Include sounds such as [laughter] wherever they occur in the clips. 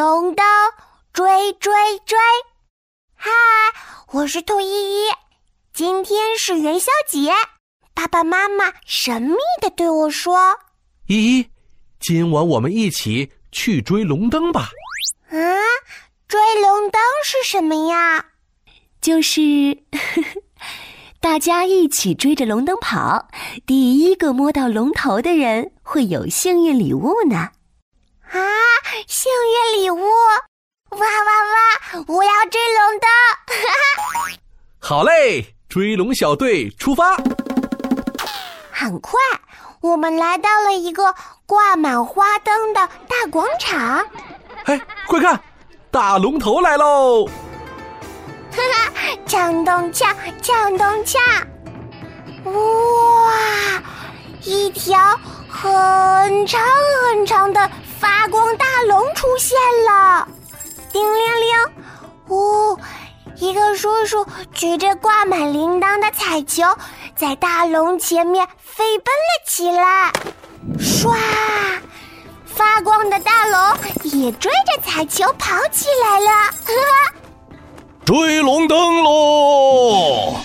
龙灯追追追！嗨，我是兔依依，今天是元宵节，爸爸妈妈神秘的对我说：“依依，今晚我们一起去追龙灯吧。”啊，追龙灯是什么呀？就是呵呵 [laughs] 大家一起追着龙灯跑，第一个摸到龙头的人会有幸运礼物呢。啊，幸运礼物！哇哇哇！我要追龙灯！[laughs] 好嘞，追龙小队出发！很快，我们来到了一个挂满花灯的大广场。哎，快看，大龙头来喽！[laughs] 哈哈，锵咚锵，锵咚锵！哇，一条很长很长的。发光大龙出现了，叮铃铃，呜！一个叔叔举着挂满铃铛的彩球，在大龙前面飞奔了起来。唰，发光的大龙也追着彩球跑起来了。呵 [laughs] 追龙灯喽！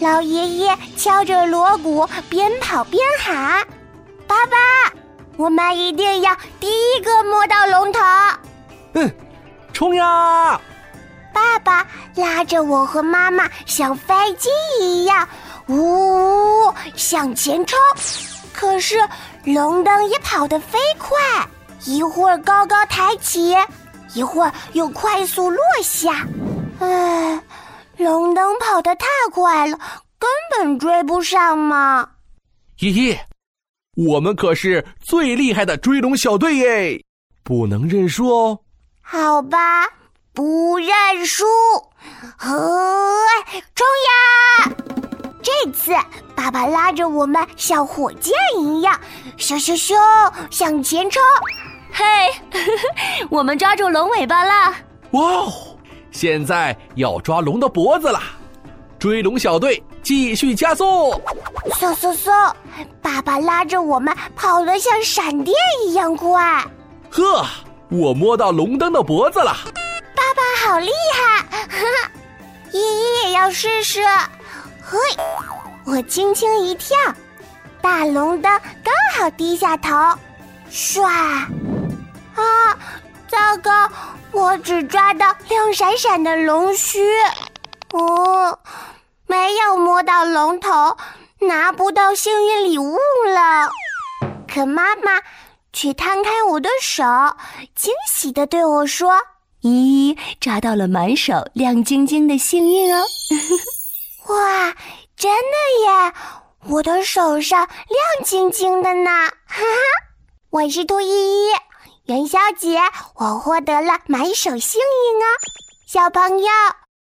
老爷爷敲着锣鼓，边跑边喊：“爸爸！”我们一定要第一个摸到龙头！嗯，冲呀！爸爸拉着我和妈妈像飞机一样，呜呜向前冲。可是龙灯也跑得飞快，一会儿高高抬起，一会儿又快速落下。唉，龙灯跑得太快了，根本追不上嘛！依依。我们可是最厉害的追龙小队耶，不能认输哦。好吧，不认输，呵，冲呀！这次爸爸拉着我们像火箭一样，咻咻咻向前冲。嘿，[laughs] 我们抓住龙尾巴了！哇哦，现在要抓龙的脖子了。追龙小队继续加速！嗖嗖嗖！爸爸拉着我们跑得像闪电一样快。呵，我摸到龙灯的脖子了。爸爸好厉害！依依也要试试。嘿，我轻轻一跳，大龙灯刚好低下头。唰！啊，糟糕！我只抓到亮闪闪的龙须。哦。没有摸到龙头，拿不到幸运礼物了。可妈妈却摊开我的手，惊喜的对我说：“依依，抓到了满手亮晶晶的幸运哦！” [laughs] 哇，真的耶！我的手上亮晶晶的呢。哈哈，我是兔依依，元宵节我获得了满手幸运哦，小朋友。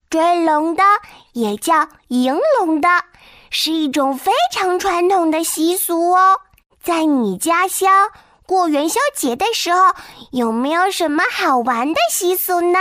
追龙灯也叫迎龙灯，是一种非常传统的习俗哦。在你家乡过元宵节的时候，有没有什么好玩的习俗呢？